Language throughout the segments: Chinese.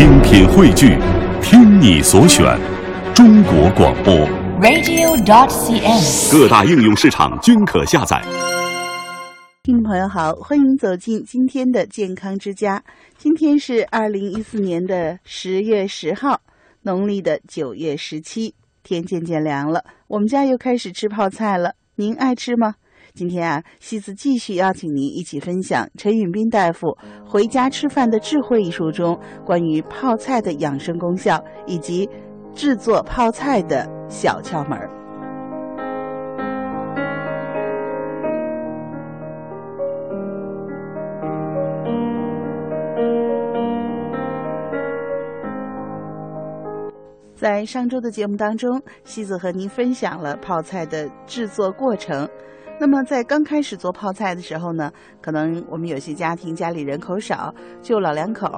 精品汇聚，听你所选，中国广播。radio.dot.cn，。各大应用市场均可下载。听众朋友好，欢迎走进今天的健康之家。今天是二零一四年的十月十号，农历的九月十七，天渐渐凉了，我们家又开始吃泡菜了。您爱吃吗？今天啊，西子继续邀请您一起分享陈允斌大夫《回家吃饭的智慧》一书中关于泡菜的养生功效以及制作泡菜的小窍门儿。在上周的节目当中，西子和您分享了泡菜的制作过程。那么在刚开始做泡菜的时候呢，可能我们有些家庭家里人口少，就老两口，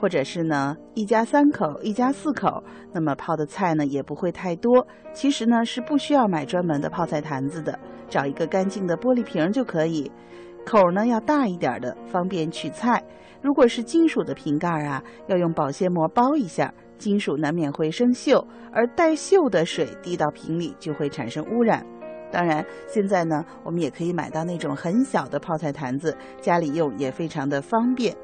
或者是呢一家三口、一家四口，那么泡的菜呢也不会太多。其实呢是不需要买专门的泡菜坛子的，找一个干净的玻璃瓶就可以。口呢要大一点的，方便取菜。如果是金属的瓶盖啊，要用保鲜膜包一下，金属难免会生锈，而带锈的水滴到瓶里就会产生污染。当然，现在呢，我们也可以买到那种很小的泡菜坛子，家里用也非常的方便。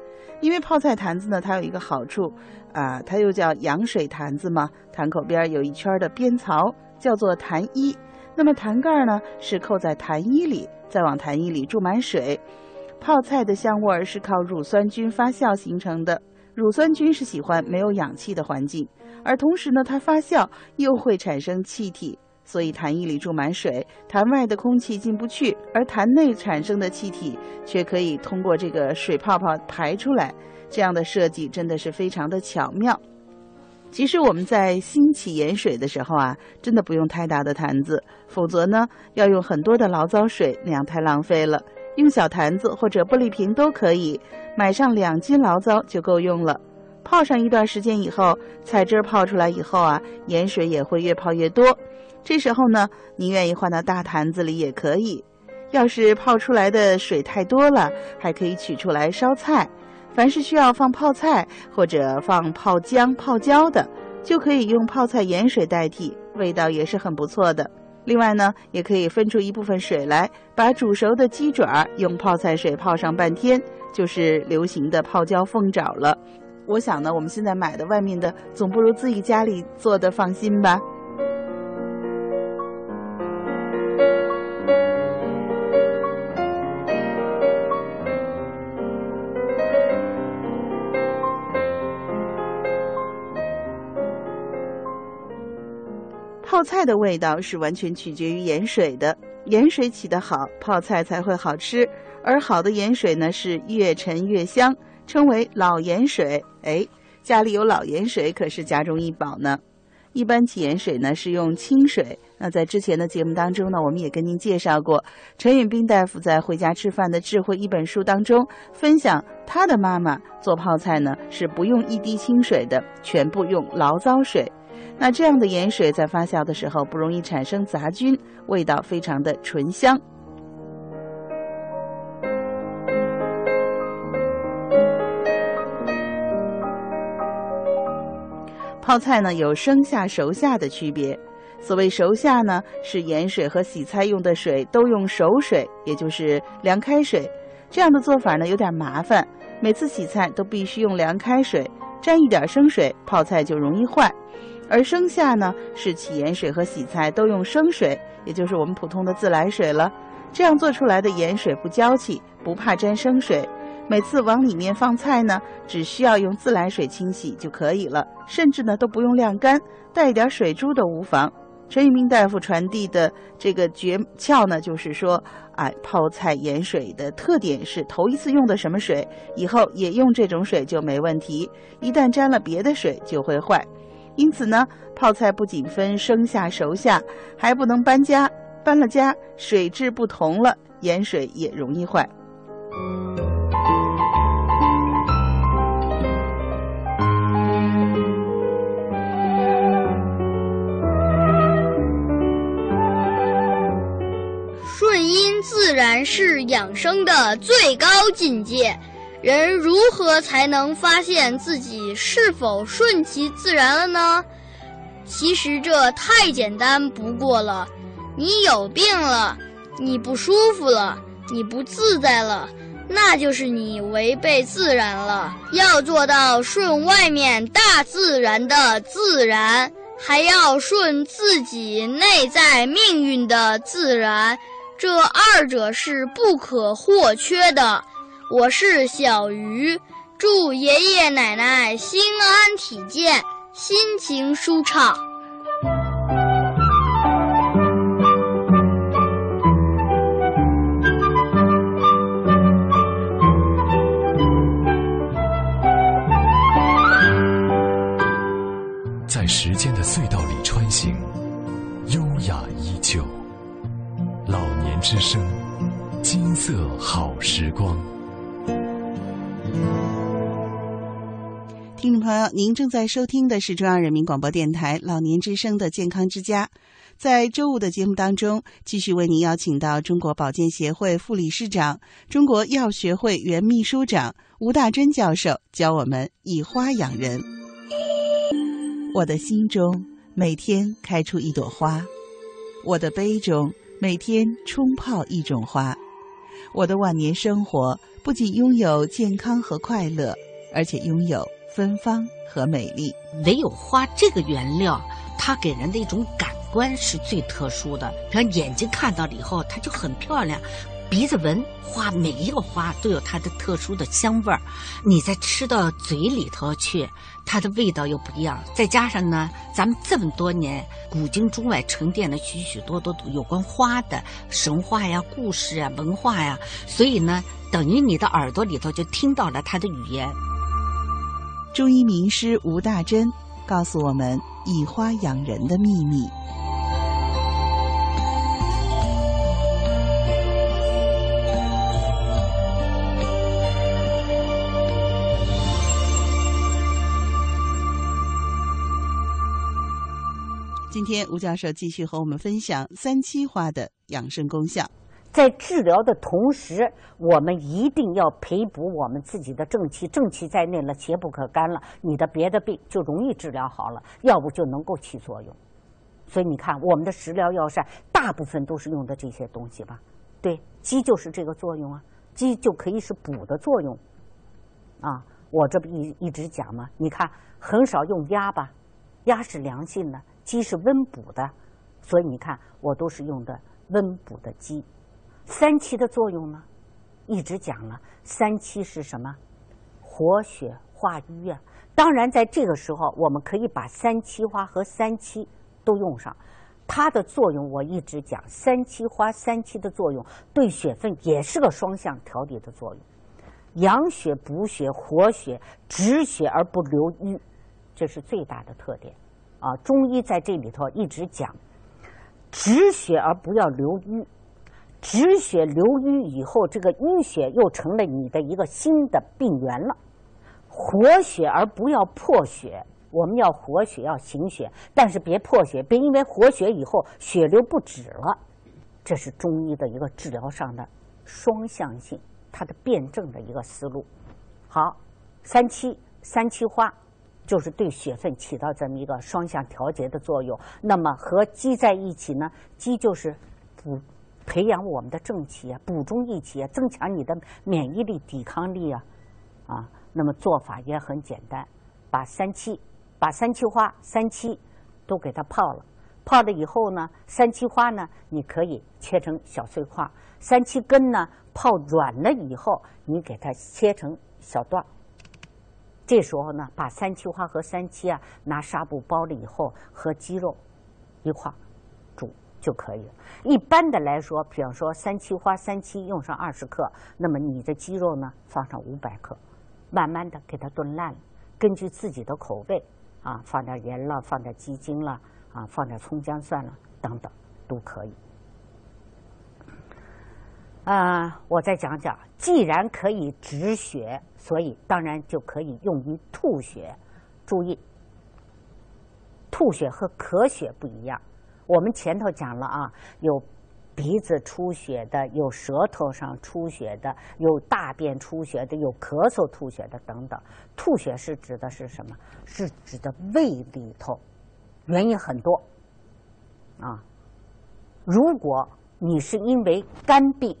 因为泡菜坛子呢，它有一个好处，啊，它又叫羊水坛子嘛，坛口边有一圈的边槽，叫做坛衣。那么坛盖呢，是扣在坛衣里，再往坛衣里注满水。泡菜的香味儿是靠乳酸菌发酵形成的，乳酸菌是喜欢没有氧气的环境，而同时呢，它发酵又会产生气体。所以坛衣里注满水，坛外的空气进不去，而坛内产生的气体却可以通过这个水泡泡排出来。这样的设计真的是非常的巧妙。其实我们在兴起盐水的时候啊，真的不用太大的坛子，否则呢要用很多的醪糟水，那样太浪费了。用小坛子或者玻璃瓶都可以，买上两斤醪糟就够用了。泡上一段时间以后，菜汁泡出来以后啊，盐水也会越泡越多。这时候呢，您愿意换到大坛子里也可以。要是泡出来的水太多了，还可以取出来烧菜。凡是需要放泡菜或者放泡姜、泡椒的，就可以用泡菜盐水代替，味道也是很不错的。另外呢，也可以分出一部分水来，把煮熟的鸡爪用泡菜水泡上半天，就是流行的泡椒凤爪了。我想呢，我们现在买的外面的总不如自己家里做的放心吧。菜的味道是完全取决于盐水的，盐水起得好，泡菜才会好吃。而好的盐水呢，是越陈越香，称为老盐水。哎，家里有老盐水可是家中一宝呢。一般起盐水呢是用清水。那在之前的节目当中呢，我们也跟您介绍过，陈允斌大夫在《回家吃饭的智慧》一本书当中分享，他的妈妈做泡菜呢是不用一滴清水的，全部用醪糟水。那这样的盐水在发酵的时候不容易产生杂菌，味道非常的醇香。泡菜呢有生下熟下的区别，所谓熟下呢是盐水和洗菜用的水都用熟水，也就是凉开水。这样的做法呢有点麻烦，每次洗菜都必须用凉开水，沾一点生水，泡菜就容易坏。而生下呢，是起盐水和洗菜都用生水，也就是我们普通的自来水了。这样做出来的盐水不娇气，不怕沾生水。每次往里面放菜呢，只需要用自来水清洗就可以了，甚至呢都不用晾干，带一点水珠都无妨。陈玉明大夫传递的这个诀窍呢，就是说，哎，泡菜盐水的特点是头一次用的什么水，以后也用这种水就没问题。一旦沾了别的水就会坏。因此呢，泡菜不仅分生下、熟下，还不能搬家。搬了家，水质不同了，盐水也容易坏。顺因自然是养生的最高境界。人如何才能发现自己是否顺其自然了呢？其实这太简单不过了。你有病了，你不舒服了，你不自在了，那就是你违背自然了。要做到顺外面大自然的自然，还要顺自己内在命运的自然，这二者是不可或缺的。我是小鱼，祝爷爷奶奶心安体健，心情舒畅。在时间的隧道里穿行，优雅依旧。老年之声，金色好时光。听众朋友，您正在收听的是中央人民广播电台老年之声的健康之家。在周五的节目当中，继续为您邀请到中国保健协会副理事长、中国药学会原秘书长吴大珍教授，教我们以花养人。我的心中每天开出一朵花，我的杯中每天冲泡一种花，我的晚年生活不仅拥有健康和快乐，而且拥有。芬芳和美丽，唯有花这个原料，它给人的一种感官是最特殊的。比方眼睛看到了以后，它就很漂亮；鼻子闻花，每一个花都有它的特殊的香味儿。你再吃到嘴里头去，它的味道又不一样。再加上呢，咱们这么多年古今中外沉淀了许许多多有关花的神话呀、故事啊、文化呀，所以呢，等于你的耳朵里头就听到了它的语言。中医名师吴大珍告诉我们以花养人的秘密。今天吴教授继续和我们分享三七花的养生功效。在治疗的同时，我们一定要培补我们自己的正气，正气在内了，邪不可干了，你的别的病就容易治疗好了，要不就能够起作用。所以你看，我们的食疗药膳大部分都是用的这些东西吧？对，鸡就是这个作用啊，鸡就可以是补的作用。啊，我这不一一直讲吗？你看，很少用鸭吧，鸭是凉性的，鸡是温补的，所以你看，我都是用的温补的鸡。三七的作用呢，一直讲了。三七是什么？活血化瘀啊。当然，在这个时候，我们可以把三七花和三七都用上。它的作用我一直讲，三七花、三七的作用对血分也是个双向调理的作用，养血、补血、活血、止血而不留瘀，这是最大的特点。啊，中医在这里头一直讲，止血而不要留瘀。止血留瘀以后，这个淤血又成了你的一个新的病源了。活血而不要破血，我们要活血要行血，但是别破血，别因为活血以后血流不止了。这是中医的一个治疗上的双向性，它的辩证的一个思路。好，三七三七花就是对血分起到这么一个双向调节的作用。那么和鸡在一起呢？鸡就是补。培养我们的正气啊，补中益气啊，增强你的免疫力、抵抗力啊，啊，那么做法也很简单，把三七、把三七花、三七都给它泡了，泡了以后呢，三七花呢，你可以切成小碎块三七根呢，泡软了以后，你给它切成小段这时候呢，把三七花和三七啊，拿纱布包了以后，和鸡肉一块煮。就可以了。一般的来说，比方说三七花三七用上二十克，那么你的鸡肉呢放上五百克，慢慢的给它炖烂了。根据自己的口味啊，放点盐了，放点鸡精了，啊，放点葱姜蒜了等等都可以。啊，我再讲讲，既然可以止血，所以当然就可以用于吐血。注意，吐血和咳血不一样。我们前头讲了啊，有鼻子出血的，有舌头上出血的，有大便出血的，有咳嗽吐血的等等。吐血是指的是什么？是指的胃里头，原因很多啊。如果你是因为肝病，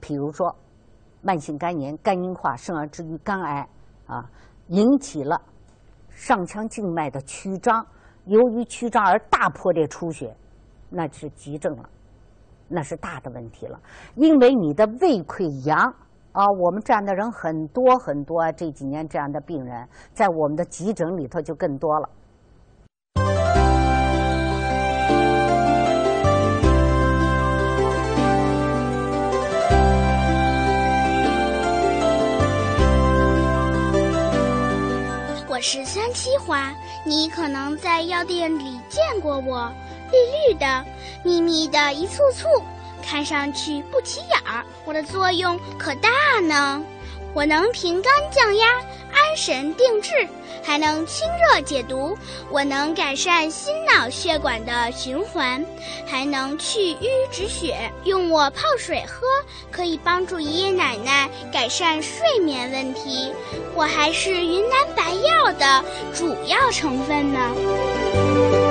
比如说慢性肝炎、肝硬化，生而至于肝癌啊，引起了上腔静脉的曲张，由于曲张而大破裂出血，那是急症了。那是大的问题了，因为你的胃溃疡啊，我们这样的人很多很多，这几年这样的病人在我们的急诊里头就更多了。是三七花，你可能在药店里见过我。绿绿的，密密的一簇簇，看上去不起眼儿。我的作用可大呢，我能平肝降压、安神定志，还能清热解毒。我能改善心脑血管的循环，还能去瘀止血。用我泡水喝，可以帮助爷爷奶奶改善睡眠问题。我还是云南白药的主要成分呢。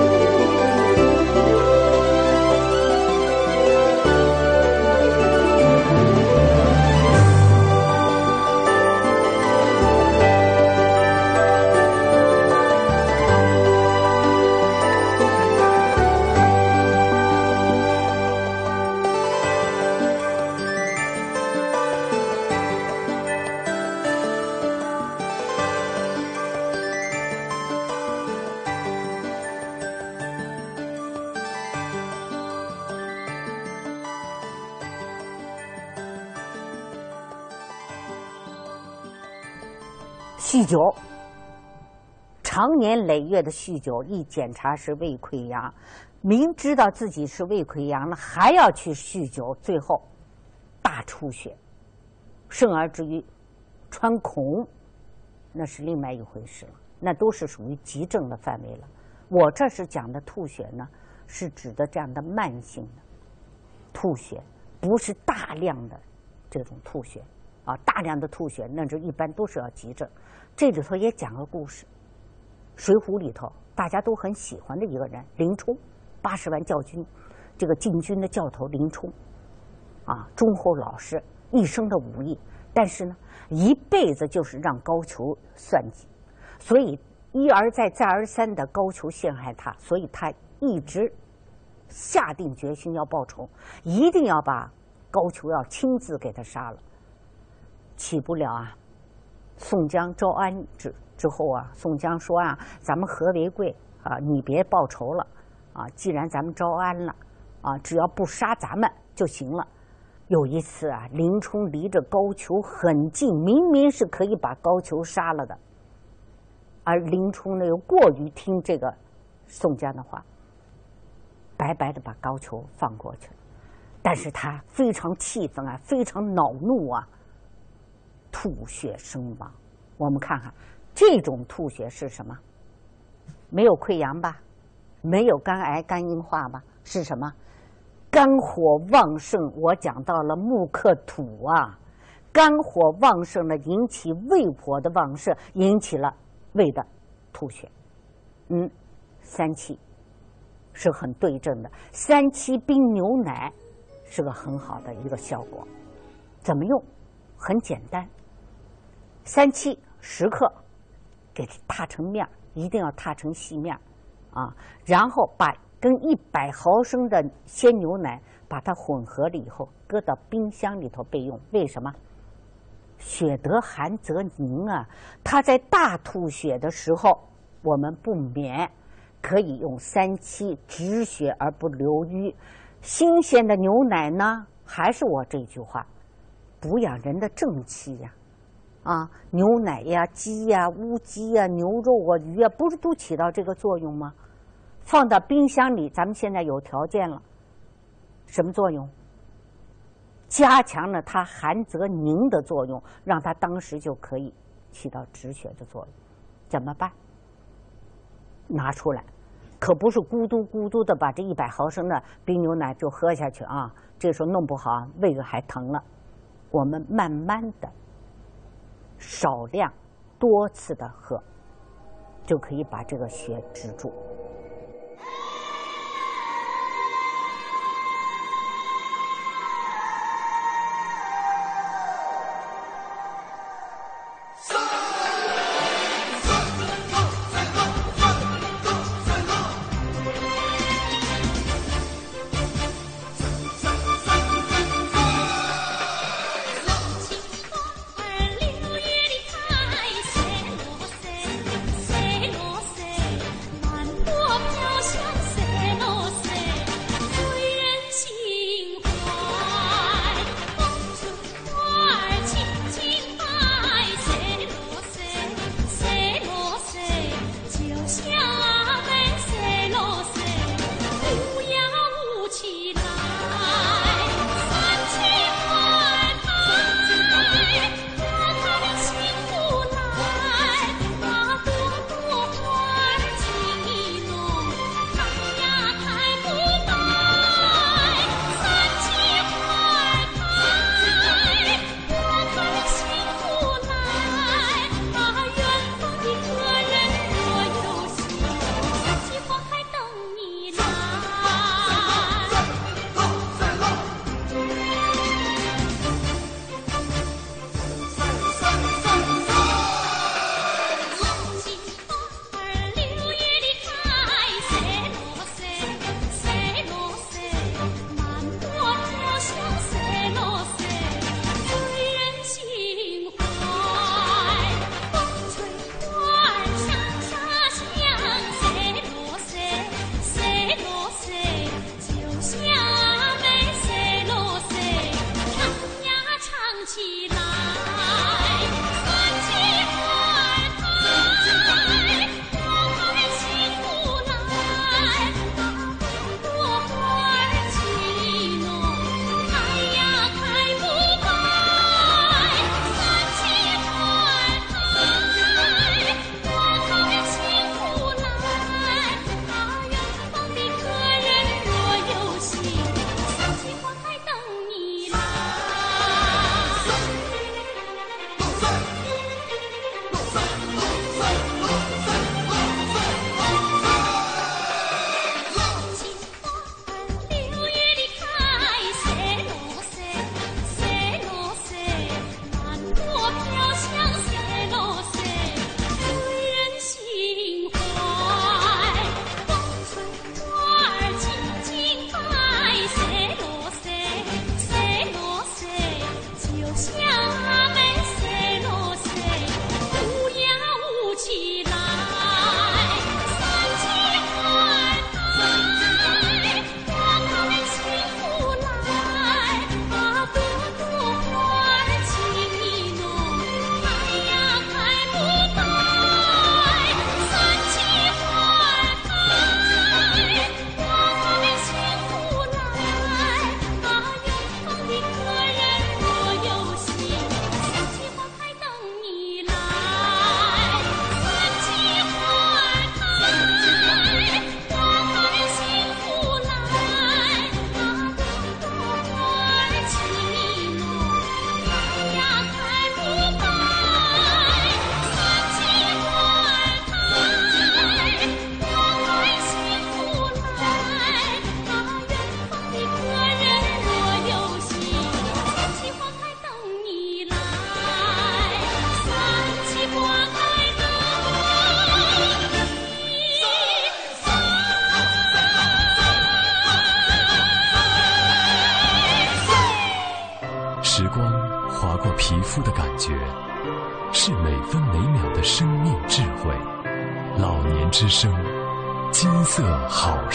每月的酗酒，一检查是胃溃疡，明知道自己是胃溃疡了，还要去酗酒，最后大出血，甚而至于穿孔，那是另外一回事了。那都是属于急症的范围了。我这是讲的吐血呢，是指的这样的慢性的吐血，不是大量的这种吐血啊，大量的吐血，那就一般都是要急症。这里头也讲个故事，《水浒》里头大家都很喜欢的一个人林冲，八十万教军，这个禁军的教头林冲，啊，忠厚老实，一生的武艺，但是呢，一辈子就是让高俅算计，所以一而再再而三的高俅陷害他，所以他一直下定决心要报仇，一定要把高俅要亲自给他杀了，起不了啊。宋江招安之之后啊，宋江说啊：“咱们和为贵啊，你别报仇了啊！既然咱们招安了啊，只要不杀咱们就行了。”有一次啊，林冲离着高俅很近，明明是可以把高俅杀了的，而林冲呢又过于听这个宋江的话，白白的把高俅放过去了。但是他非常气愤啊，非常恼怒啊。吐血身亡，我们看看这种吐血是什么？没有溃疡吧？没有肝癌、肝硬化吧？是什么？肝火旺盛。我讲到了木克土啊，肝火旺盛呢引起胃火的旺盛，引起了胃的吐血。嗯，三七是很对症的，三七冰牛奶是个很好的一个效果。怎么用？很简单。三七十克，给它踏成面儿一定要踏成细面儿啊。然后把跟一百毫升的鲜牛奶把它混合了以后，搁到冰箱里头备用。为什么？血得寒则凝啊。它在大吐血的时候，我们不免可以用三七止血而不留瘀。新鲜的牛奶呢，还是我这句话，补养人的正气呀。啊牛奶呀、鸡呀、乌鸡呀、牛肉啊、鱼啊，不是都起到这个作用吗？放到冰箱里，咱们现在有条件了，什么作用？加强了它寒则凝的作用，让它当时就可以起到止血的作用。怎么办？拿出来，可不是咕嘟咕嘟的把这一百毫升的冰牛奶就喝下去啊！这时候弄不好胃还疼了。我们慢慢的、少量、多次的喝，就可以把这个血止住。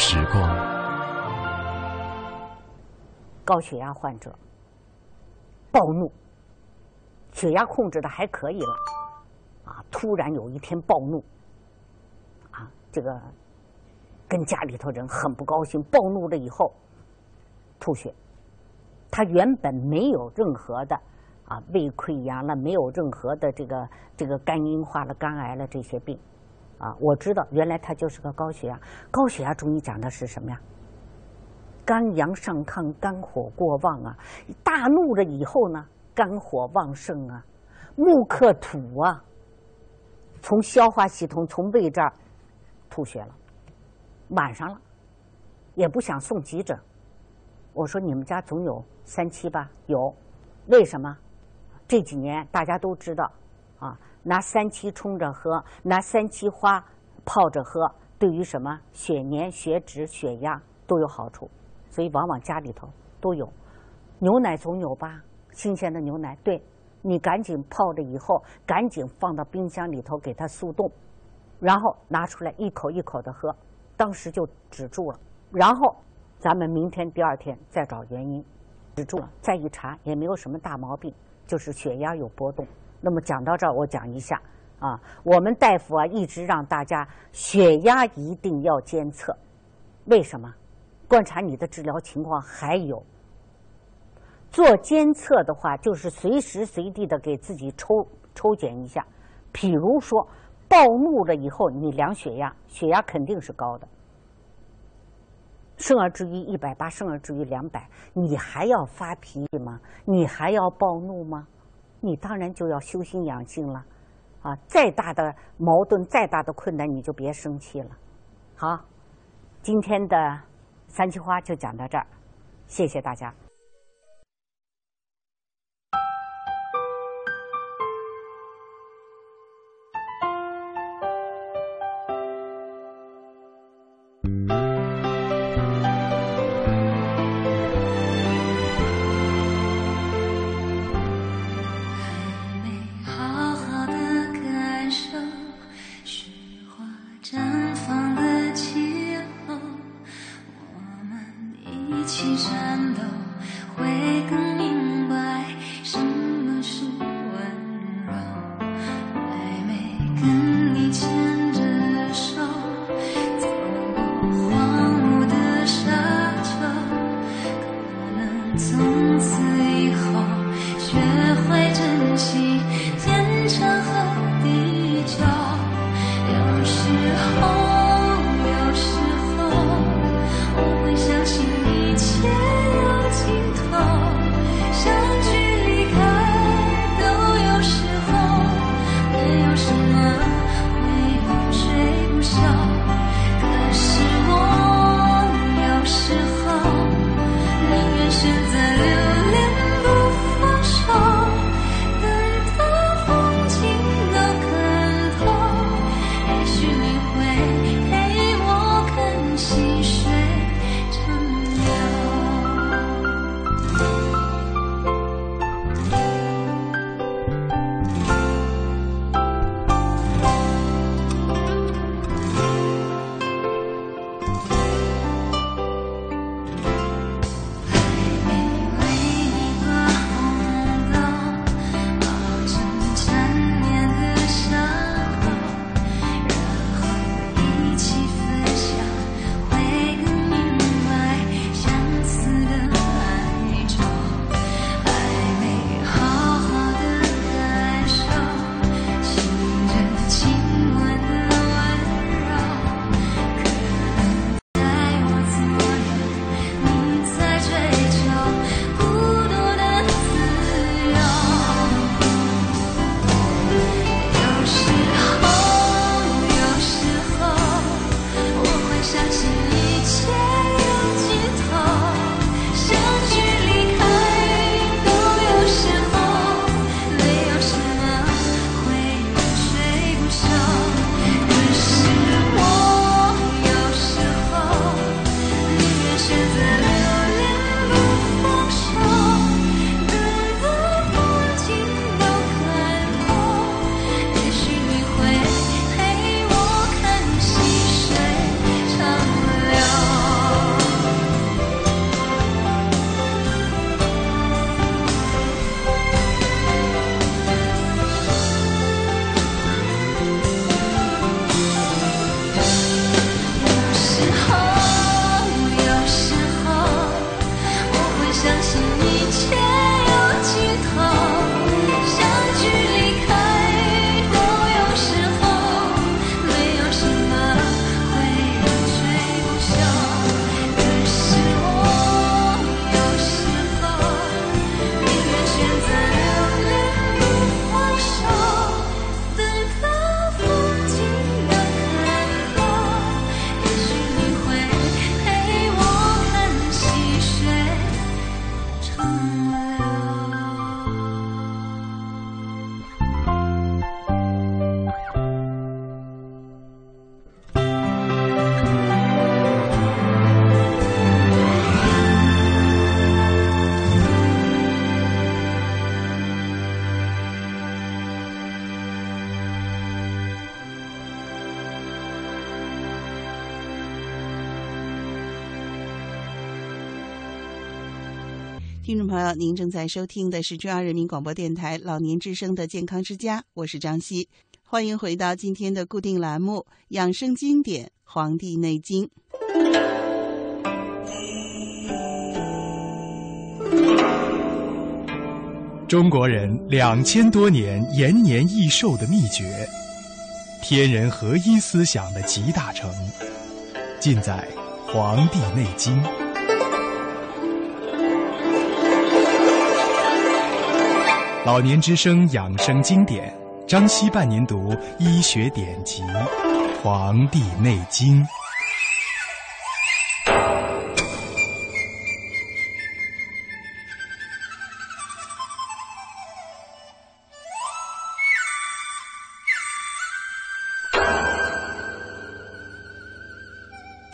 时光。高血压患者暴怒，血压控制的还可以了，啊，突然有一天暴怒，啊，这个跟家里头人很不高兴，暴怒了以后吐血。他原本没有任何的啊胃溃疡了，没有任何的这个这个肝硬化了、肝癌了这些病。啊，我知道原来他就是个高血压。高血压中医讲的是什么呀？肝阳上亢，肝火过旺啊！大怒了以后呢，肝火旺盛啊，木克土啊，从消化系统从胃这儿吐血了，晚上了，也不想送急诊。我说你们家总有三七吧？有，为什么？这几年大家都知道啊。拿三七冲着喝，拿三七花泡着喝，对于什么血粘、血脂、血压都有好处，所以往往家里头都有。牛奶总有吧？新鲜的牛奶，对，你赶紧泡着以后，赶紧放到冰箱里头给它速冻，然后拿出来一口一口的喝，当时就止住了。然后咱们明天、第二天再找原因，止住了，再一查也没有什么大毛病，就是血压有波动。那么讲到这儿，我讲一下啊，我们大夫啊一直让大家血压一定要监测，为什么？观察你的治疗情况，还有做监测的话，就是随时随地的给自己抽抽检一下。比如说暴怒了以后，你量血压，血压肯定是高的，生而至于一百八，生而至于两百，你还要发脾气吗？你还要暴怒吗？你当然就要修心养性了，啊，再大的矛盾，再大的困难，你就别生气了。好，今天的三七花就讲到这儿，谢谢大家。听众朋友，您正在收听的是中央人民广播电台老年之声的健康之家，我是张希，欢迎回到今天的固定栏目《养生经典·黄帝内经》。中国人两千多年延年益寿的秘诀，天人合一思想的集大成，尽在《黄帝内经》。老年之声养生经典，张希伴您读医学典籍《黄帝内经》。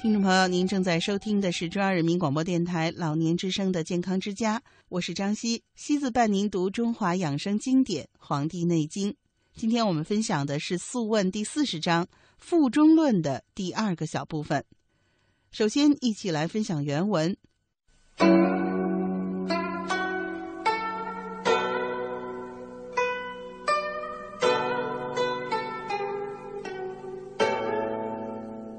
听众朋友，您正在收听的是中央人民广播电台老年之声的健康之家，我是张希，希子伴您读中华养生经典《黄帝内经》。今天我们分享的是《素问》第四十章《腹中论》的第二个小部分。首先，一起来分享原文。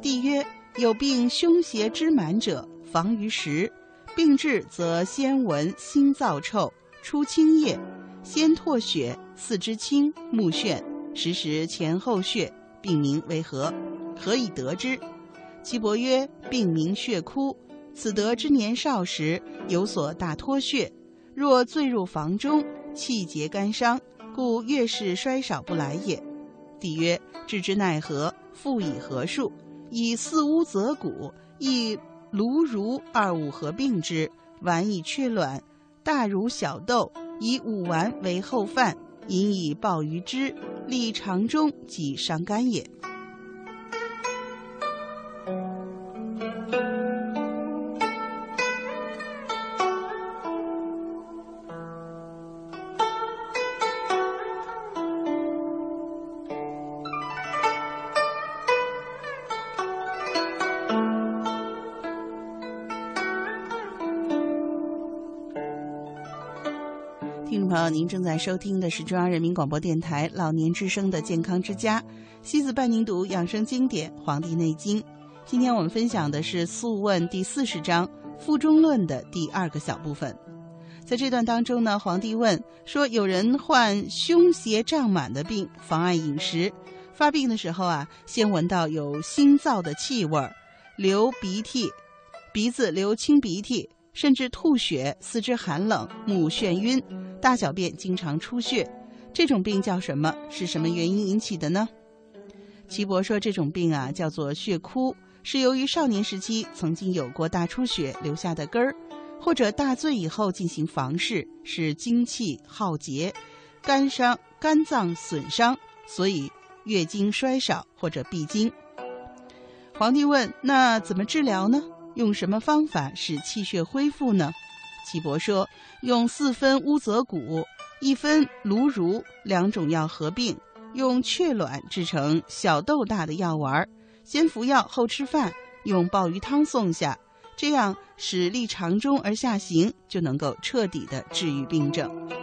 帝曰：有病胸胁之满者，防于食。病治则先闻心燥臭，出清液，先唾血，四肢轻，目眩，时时前后血。病名为何？何以得之？岐伯曰：病名血枯。此得之年少时有所大脱血，若醉入房中，气结肝伤，故月事衰少不来也。帝曰：治之奈何？复以何数？以四乌泽谷，亦卢如二五合并之，丸以雀卵，大如小豆，以五丸为后饭，饮以鲍鱼汁，利肠中，即伤肝也。您正在收听的是中央人民广播电台老年之声的健康之家，西子伴您读养生经典《黄帝内经》。今天我们分享的是《素问》第四十章《腹中论》的第二个小部分。在这段当中呢，皇帝问说：有人患胸胁胀满的病，妨碍饮食，发病的时候啊，先闻到有腥燥的气味，流鼻涕，鼻子流清鼻涕。甚至吐血，四肢寒冷，目眩晕，大小便经常出血，这种病叫什么？是什么原因引起的呢？岐伯说，这种病啊叫做血枯，是由于少年时期曾经有过大出血留下的根儿，或者大醉以后进行房事，使精气耗竭，肝伤、肝脏损伤，所以月经衰少或者闭经。皇帝问：那怎么治疗呢？用什么方法使气血恢复呢？岐伯说：用四分乌泽骨，一分卢茹两种药合并，用雀卵制成小豆大的药丸，先服药后吃饭，用鲍鱼汤送下，这样使利肠中而下行，就能够彻底的治愈病症。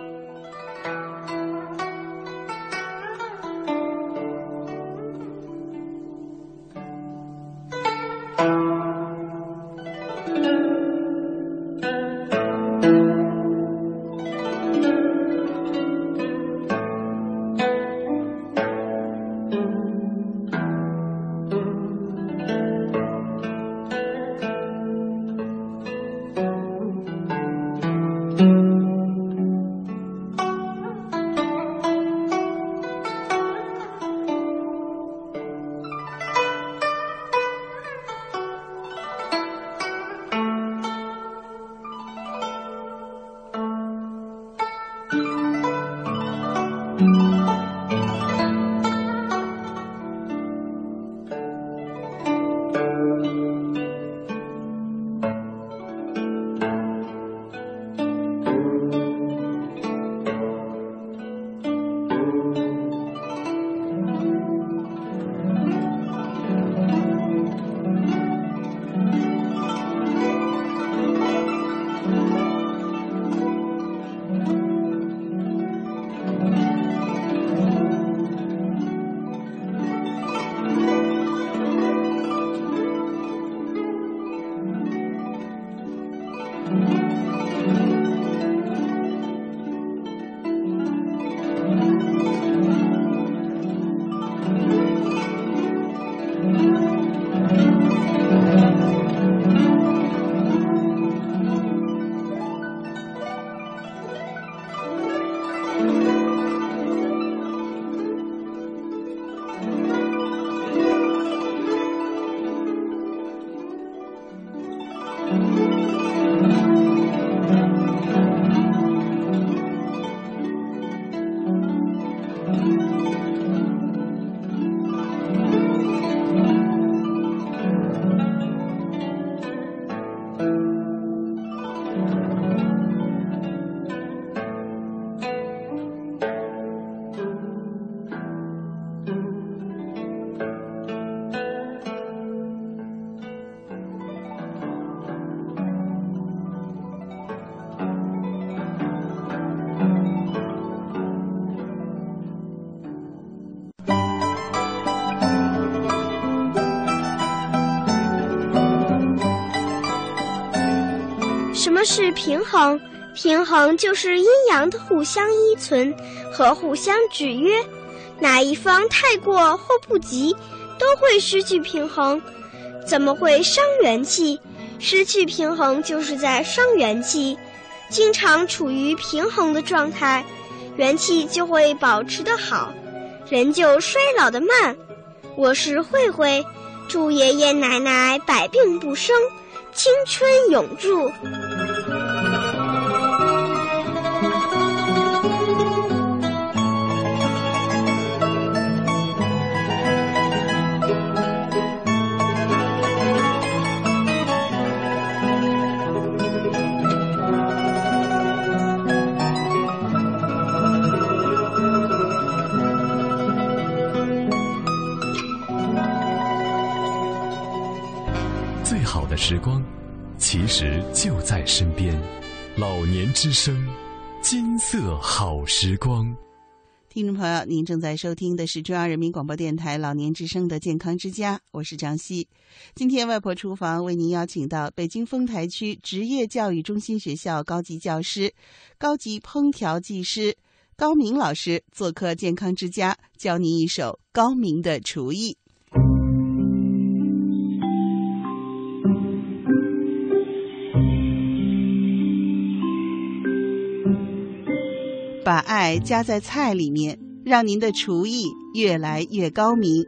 平衡？平衡就是阴阳的互相依存和互相制约，哪一方太过或不及，都会失去平衡。怎么会伤元气？失去平衡就是在伤元气。经常处于平衡的状态，元气就会保持得好，人就衰老的慢。我是慧慧，祝爷爷奶奶百病不生，青春永驻。时光，其实就在身边。老年之声，金色好时光。听众朋友，您正在收听的是中央人民广播电台老年之声的健康之家，我是张希。今天外婆厨房为您邀请到北京丰台区职业教育中心学校高级教师、高级烹调技师高明老师做客健康之家，教您一手高明的厨艺。把爱加在菜里面，让您的厨艺越来越高明。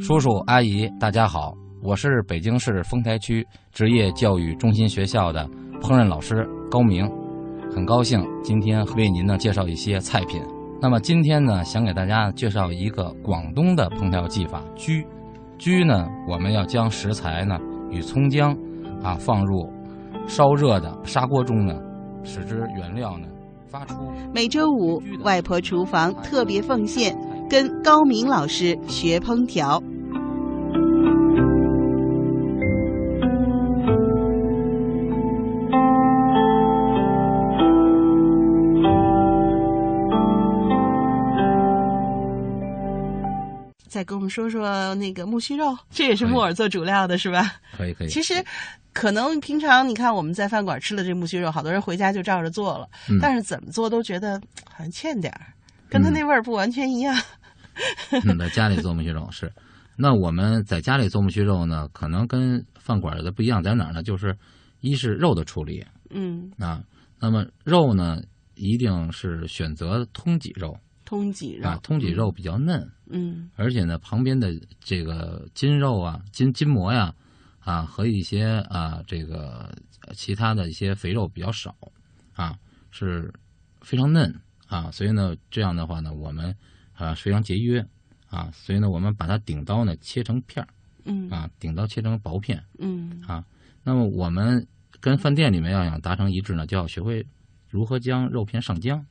叔叔阿姨，大家好，我是北京市丰台区职业教育中心学校的烹饪老师高明，很高兴今天为您呢介绍一些菜品。那么今天呢，想给大家介绍一个广东的烹调技法——焗。焗呢，我们要将食材呢与葱姜啊放入烧热的砂锅中呢。使之原料呢发出。每周五，外婆厨房特别奉献，跟高明老师学烹调。再跟我们说说那个木须肉，这也是木耳做主料的，是吧？可以可以。其实。可能平常你看我们在饭馆吃的这木须肉，好多人回家就照着做了，但是怎么做都觉得好像欠点儿，跟他那味儿不完全一样。嗯，在家里做木须肉是，那我们在家里做木须肉呢，可能跟饭馆的不一样在哪儿呢？就是一是肉的处理，嗯啊，那么肉呢一定是选择通脊肉，通脊肉啊，通脊肉比较嫩，嗯，而且呢旁边的这个筋肉啊、筋筋膜呀。啊，和一些啊，这个其他的一些肥肉比较少，啊，是非常嫩啊，所以呢，这样的话呢，我们啊非常节约啊，所以呢，我们把它顶刀呢切成片儿，嗯，啊，顶刀切成薄片，嗯，啊，那么我们跟饭店里面要想达成一致呢，就要学会如何将肉片上浆，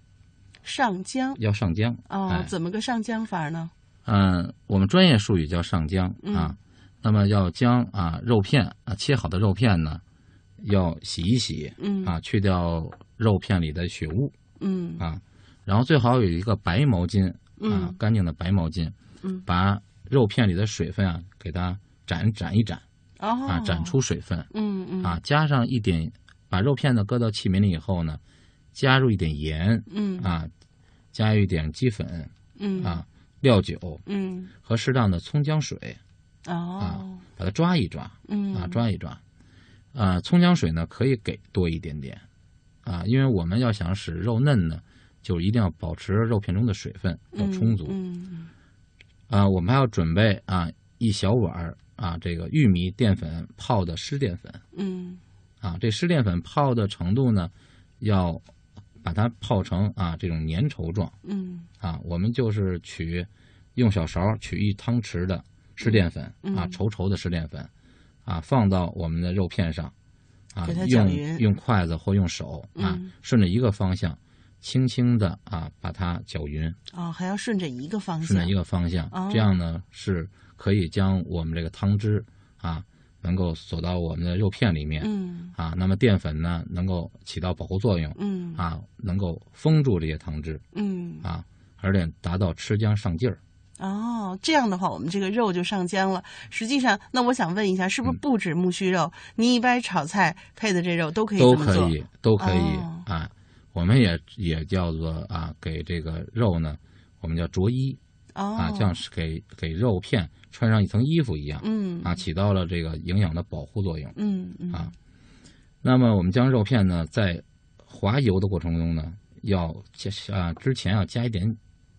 上浆要上浆哦，怎么个上浆法呢？嗯，我们专业术语叫上浆啊。那么要将啊肉片啊切好的肉片呢，要洗一洗，嗯。啊去掉肉片里的血污，嗯。啊，然后最好有一个白毛巾啊干净的白毛巾，嗯，把肉片里的水分啊给它斩斩一斩，哦。啊斩出水分，嗯嗯。啊加上一点把肉片呢搁到器皿里以后呢，加入一点盐，嗯。啊加入一点鸡粉，嗯。啊料酒，嗯。和适当的葱姜水。哦，把它抓一抓，嗯。啊，抓一抓，啊，葱姜水呢可以给多一点点，啊，因为我们要想使肉嫩呢，就一定要保持肉片中的水分要充足，嗯，啊，我们还要准备啊一小碗啊这个玉米淀粉泡的湿淀粉，嗯，啊，这湿淀粉泡的程度呢，要把它泡成啊这种粘稠状，嗯，啊，我们就是取用小勺取一汤匙的。湿淀粉啊，稠稠的湿淀粉，啊，放到我们的肉片上，啊，用用筷子或用手啊，顺着一个方向，轻轻的啊，把它搅匀。哦，还要顺着一个方向。顺着一个方向，这样呢是可以将我们这个汤汁啊，能够锁到我们的肉片里面。嗯。啊，那么淀粉呢，能够起到保护作用。嗯。啊，能够封住这些汤汁。嗯。啊，而且达到吃姜上劲儿。哦，这样的话，我们这个肉就上浆了。实际上，那我想问一下，是不是不止木须肉？你一般炒菜配的这肉都可以都？可以，都可以哦啊。我们也也叫做啊，给这个肉呢，我们叫着衣哦，啊，这样是给给肉片穿上一层衣服一样嗯啊，起到了这个营养的保护作用。嗯嗯啊那么我们将肉片呢，在滑油的过程中呢，要加啊之前要加一点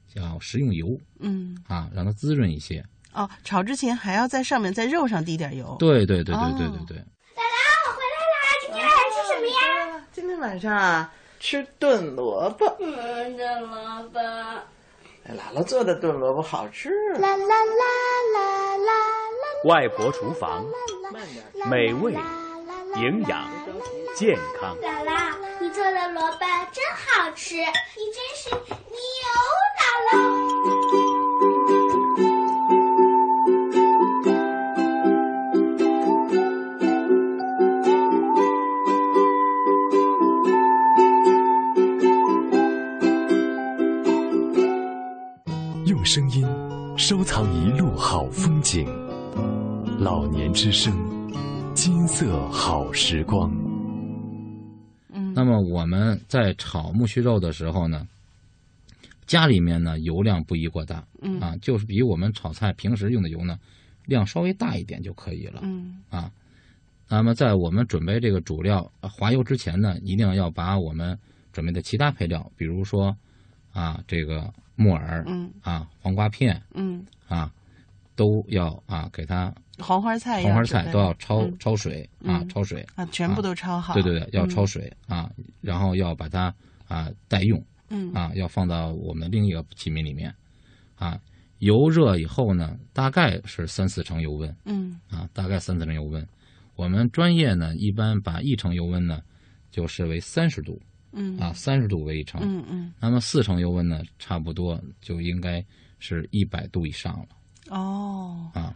叫食用油嗯啊，让它滋润一些。哦，炒之前还要在上面在肉上滴点油。对对对对对对对对。我回来啦！今天晚上吃什么呀？今天晚上啊，吃炖萝卜。嗯，炖萝卜。姥姥做的炖萝卜好吃。啦啦啦啦啦啦。外婆厨房，美味、营养、健康。姥姥，你做的萝卜真好吃，你真是牛姥姥。声音收藏一路好风景，老年之声，金色好时光。嗯，那么我们在炒木须肉的时候呢，家里面呢油量不宜过大，嗯啊，就是比我们炒菜平时用的油呢量稍微大一点就可以了。嗯啊。那么在我们准备这个主料呃滑油之前呢，一定要把我们准备的其他配料，比如说啊这个木耳嗯啊黄瓜片嗯，啊，都要啊给它黄花菜黄花菜都要焯嗯焯水啊嗯焯水，啊，全部都焯好。对对对，要嗯焯水啊，然后要把它啊待用嗯啊，要放到我们另一个器皿里面啊。油热以后呢，大概是三四成油温嗯啊，大概三四成油温。我们专业呢，一般把一成油温呢，就视为三十度嗯。啊，三十度为一成。嗯嗯。那么四成油温呢，差不多就应该是一百度以上了哦。啊。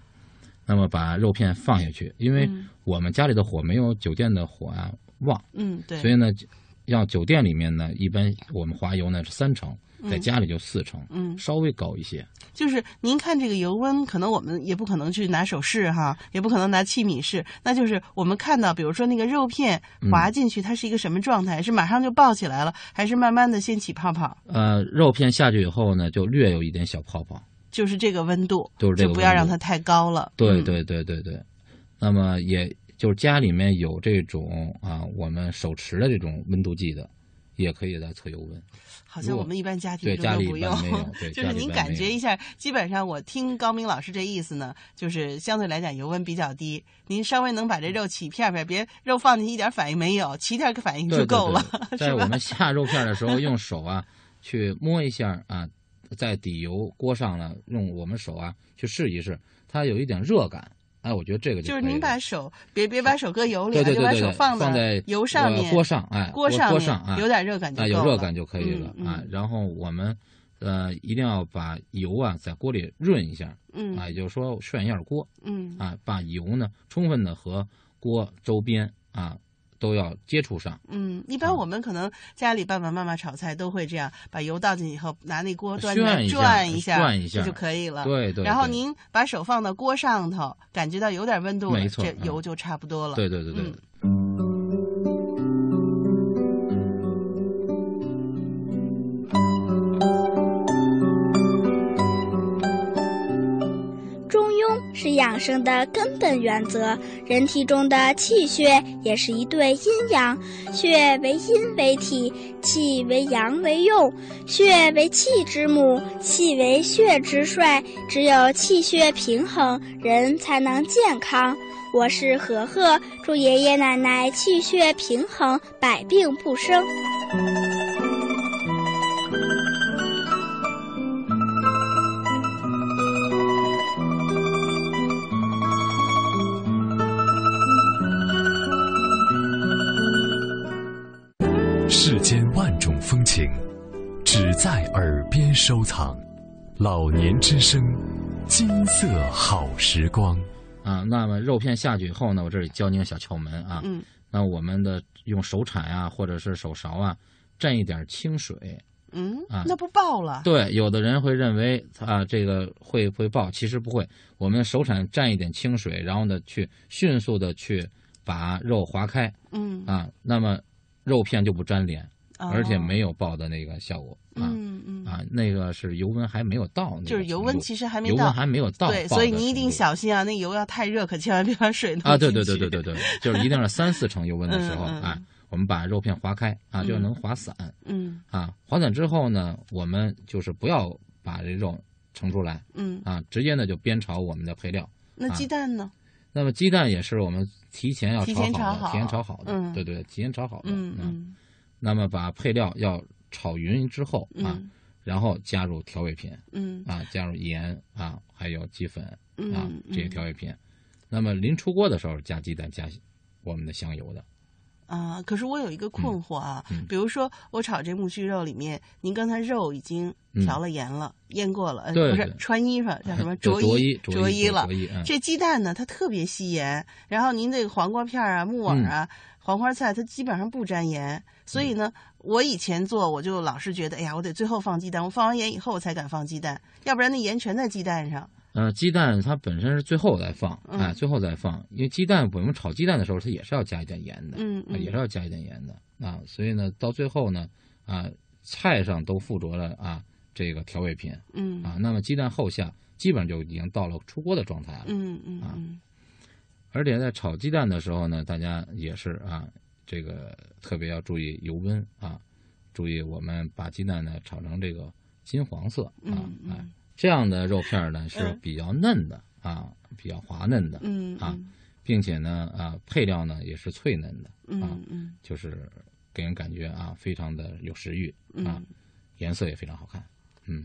那么把肉片放下去，因为嗯。我们家里的火没有酒店的火啊旺，嗯对，所以呢，要酒店里面呢，一般我们滑油呢是三成，在家里就四成，嗯稍微高一些。就是您看这个油温，可能我们也不可能去拿手试哈，也不可能拿器皿试，那就是我们看到，比如说那个肉片嗯滑进去，它是一个什么状态？是马上就爆起来了，还是慢慢的先起泡泡？呃，肉片下去以后呢，就略有一点小泡泡。就是这个温度，就是这个不要让它太高了。嗯，对对对对对。那么也就是家里面有这种啊，我们手持的这种温度计的，也可以来测油温。好像我们一般家庭都不用 就是您感觉一下，基本上我听高明老师这意思呢，就是相对来讲油温比较低，您稍微能把这肉起片片，别肉放进去一点反应没有，起点反应就够了，对在？我们下肉片的时候，用手啊去摸一下啊，在底油锅上呢，用我们手啊去试一试，它有一点热感。哎，我觉得这个就是您把手别别把手搁油里对啊，就把对对对对，手放放在油上呃面，锅上，哎，锅上锅上啊，有点热感有热感就可以了嗯啊。然后我们呃一定要把油啊在锅里润一下嗯啊，也就是说涮一下锅嗯啊，把油呢充分的和锅周边啊都要接触上。嗯，一般我们可能家里爸爸妈妈炒菜都会这样，把油倒进去以后，拿那锅端转一下，转一下就可以了。对对对然后您把手放到锅上头，感觉到有点温度没错这油就差不多了。对对对对。养生的根本原则，人体中的气血也是一对阴阳，血为阴为体，气为阳为用，血为气之母，气为血之帅。只有气血平衡，人才能健康。我是和和，祝爷爷奶奶气血平衡，百病不生。收藏。老年之声，金色好时光。啊，那么肉片下去以后呢，我这里教您个小窍门啊。嗯那我们的用手铲啊，或者是手勺啊，蘸一点清水嗯啊，那不爆了？对，有的人会认为啊，这个会会爆，其实不会。我们手铲蘸一点清水，然后呢，去迅速的去把肉划开嗯啊，那么肉片就不粘连，而且哦没有爆的那个效果啊嗯嗯。啊，那个是油温还没有到就是油温其实还没到油温还没有到，对，所以你一定小心啊，那油要太热，可千万别把水弄啊，对对对对对对，就是一定是三四成油温的时候啊，我们把肉片划开啊，就能划散。嗯。啊。划散之后呢，我们就是不要把这肉盛出来嗯，啊，直接呢就煸炒我们的配料。那鸡蛋呢？那么鸡蛋也是我们提前要提炒好的，前炒好。提前炒好的，嗯。对对，提前炒好的。嗯。嗯那么把配料要炒匀之后啊，嗯然后加入调味品嗯啊，加入盐啊，还有鸡粉啊嗯这些调味品。那么临出锅的时候加鸡蛋，加我们的香油的。啊，可是我有一个困惑啊，嗯嗯比如说我炒这木须肉里面，您刚才肉已经调了盐了，腌过了，呃不是穿衣服叫什么 就着衣衣着衣了。这鸡蛋呢，它特别吸盐，然后您这个黄瓜片儿啊、木耳啊、黄花菜，它基本上不沾盐，所以呢，我以前做我就老是觉得，哎呀，我得最后放鸡蛋，我放完盐以后我才敢放鸡蛋，要不然那盐全在鸡蛋上。呃，鸡蛋它本身是最后再放，嗯。哎，最后再放，因为鸡蛋我们炒鸡蛋的时候，它也是要加一点盐的，嗯也是要加一点盐的啊，所以呢，到最后呢，啊，菜上都附着了啊这个调味品嗯。啊，那么鸡蛋后下基本上就已经到了出锅的状态了，嗯嗯啊嗯而且在炒鸡蛋的时候呢，大家也是啊，这个特别要注意油温啊，注意我们把鸡蛋呢炒成这个金黄色啊，哎，这样的肉片呢是嗯。比较嫩的啊，比较滑嫩的嗯啊，并且呢啊配料呢也是脆嫩的啊嗯，嗯。就是给人感觉啊非常的有食欲啊嗯，颜色也非常好看，嗯。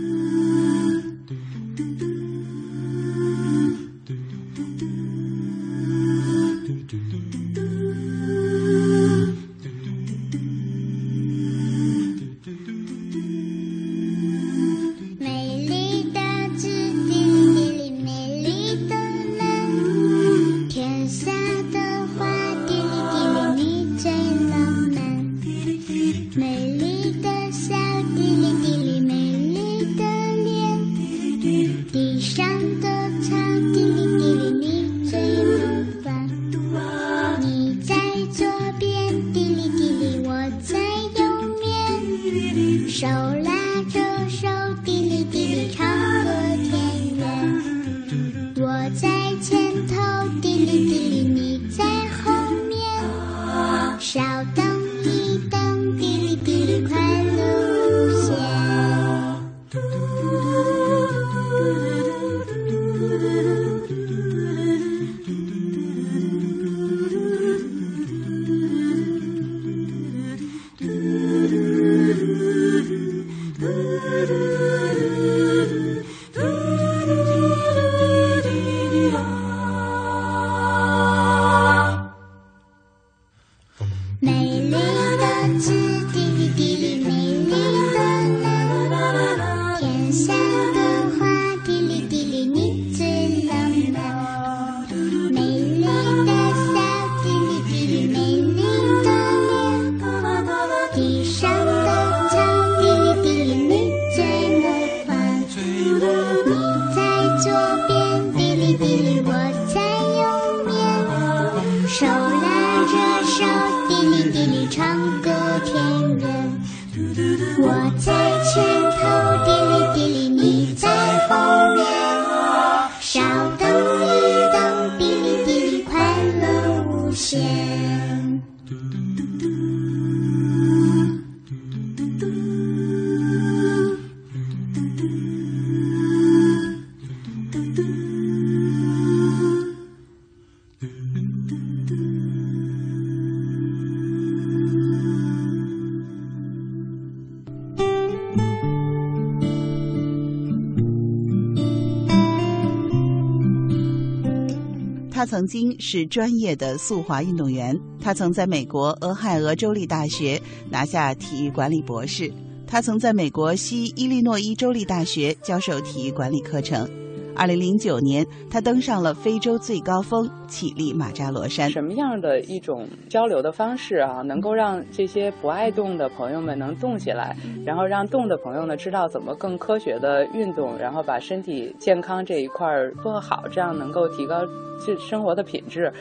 他曾经是专业的速滑运动员，他曾在美国俄亥俄州立大学拿下体育管理博士，他曾在美国西伊利诺伊州立大学教授体育管理课程。二零零九年，他登上了非洲最高峰乞力马扎罗山。什么样的一种交流的方式啊，能够让这些不爱动的朋友们能动起来，然后让动的朋友呢知道怎么更科学的运动，然后把身体健康这一块做好，这样能够提高这生活的品质。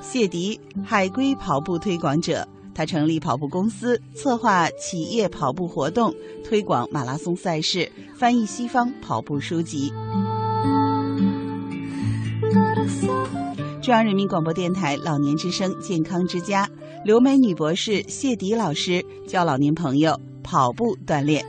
谢迪，海归跑步推广者。他成立跑步公司，策划企业跑步活动，推广马拉松赛事，翻译西方跑步书籍。中央人民广播电台老年之声健康之家，刘美女博士谢迪老师教老年朋友跑步锻炼。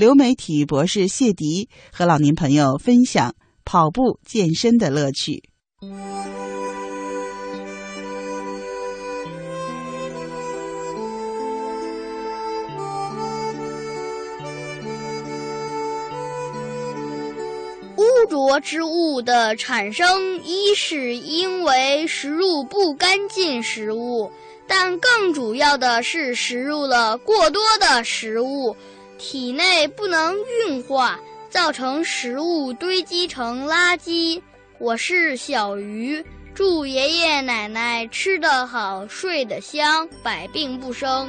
六，留美体育博士谢迪和老年朋友分享跑步健身的乐趣。污浊之物的产生，一是因为食入不干净食物，但更主要的是食入了过多的食物。体内不能运化，造成食物堆积成垃圾。我是小鱼，祝爷爷奶奶吃得好，睡得香，百病不生。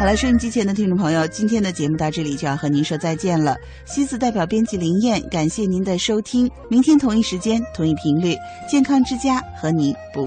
好了，收音机前的听众朋友，今天的节目到这里就要和您说再见了。西子代表编辑林燕，感谢您的收听。明天同一时间、同一频率，健康之家和您不。